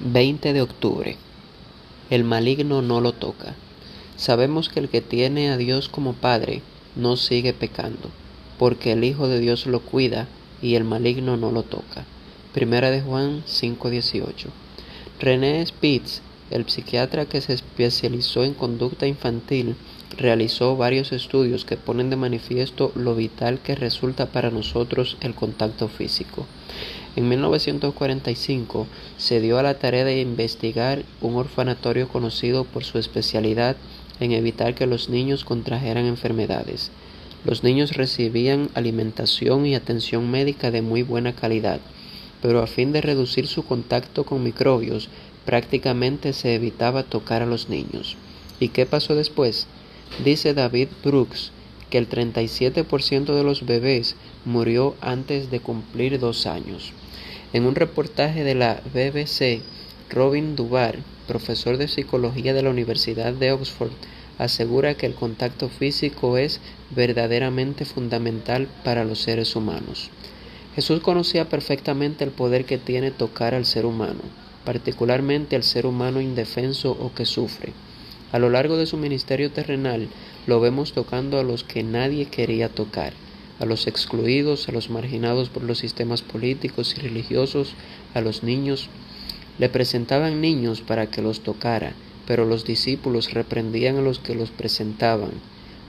20 de octubre. El maligno no lo toca. Sabemos que el que tiene a Dios como Padre no sigue pecando, porque el Hijo de Dios lo cuida y el maligno no lo toca. Primera de Juan 5:18. René Spitz, el psiquiatra que se especializó en conducta infantil, realizó varios estudios que ponen de manifiesto lo vital que resulta para nosotros el contacto físico. En 1945 se dio a la tarea de investigar un orfanatorio conocido por su especialidad en evitar que los niños contrajeran enfermedades. Los niños recibían alimentación y atención médica de muy buena calidad, pero a fin de reducir su contacto con microbios, prácticamente se evitaba tocar a los niños. ¿Y qué pasó después? Dice David Brooks que el 37% de los bebés murió antes de cumplir dos años. En un reportaje de la BBC, Robin Duvar, profesor de psicología de la Universidad de Oxford, asegura que el contacto físico es verdaderamente fundamental para los seres humanos. Jesús conocía perfectamente el poder que tiene tocar al ser humano, particularmente al ser humano indefenso o que sufre. A lo largo de su ministerio terrenal lo vemos tocando a los que nadie quería tocar a los excluidos, a los marginados por los sistemas políticos y religiosos, a los niños. Le presentaban niños para que los tocara, pero los discípulos reprendían a los que los presentaban.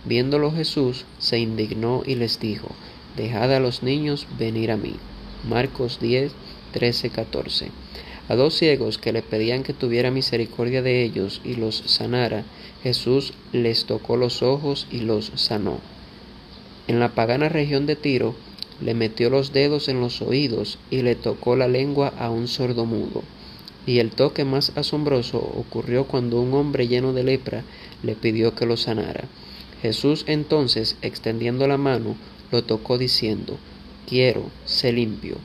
Viéndolo Jesús, se indignó y les dijo, Dejad a los niños venir a mí. Marcos 10, 13, 14. A dos ciegos que le pedían que tuviera misericordia de ellos y los sanara, Jesús les tocó los ojos y los sanó. En la pagana región de Tiro, le metió los dedos en los oídos y le tocó la lengua a un sordo mudo. Y el toque más asombroso ocurrió cuando un hombre lleno de lepra le pidió que lo sanara. Jesús entonces, extendiendo la mano, lo tocó diciendo, Quiero, sé limpio.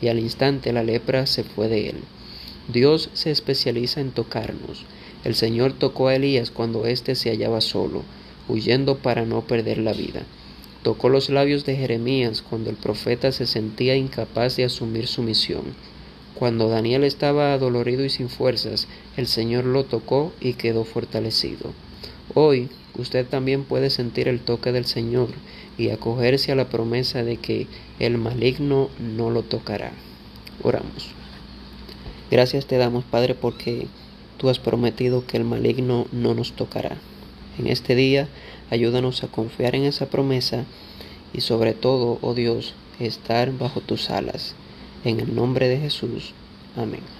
Y al instante la lepra se fue de él. Dios se especializa en tocarnos. El Señor tocó a Elías cuando éste se hallaba solo, huyendo para no perder la vida. Tocó los labios de Jeremías cuando el profeta se sentía incapaz de asumir su misión. Cuando Daniel estaba adolorido y sin fuerzas, el Señor lo tocó y quedó fortalecido. Hoy usted también puede sentir el toque del Señor y acogerse a la promesa de que el maligno no lo tocará. Oramos. Gracias te damos, Padre, porque tú has prometido que el maligno no nos tocará. En este día, ayúdanos a confiar en esa promesa y sobre todo, oh Dios, estar bajo tus alas. En el nombre de Jesús. Amén.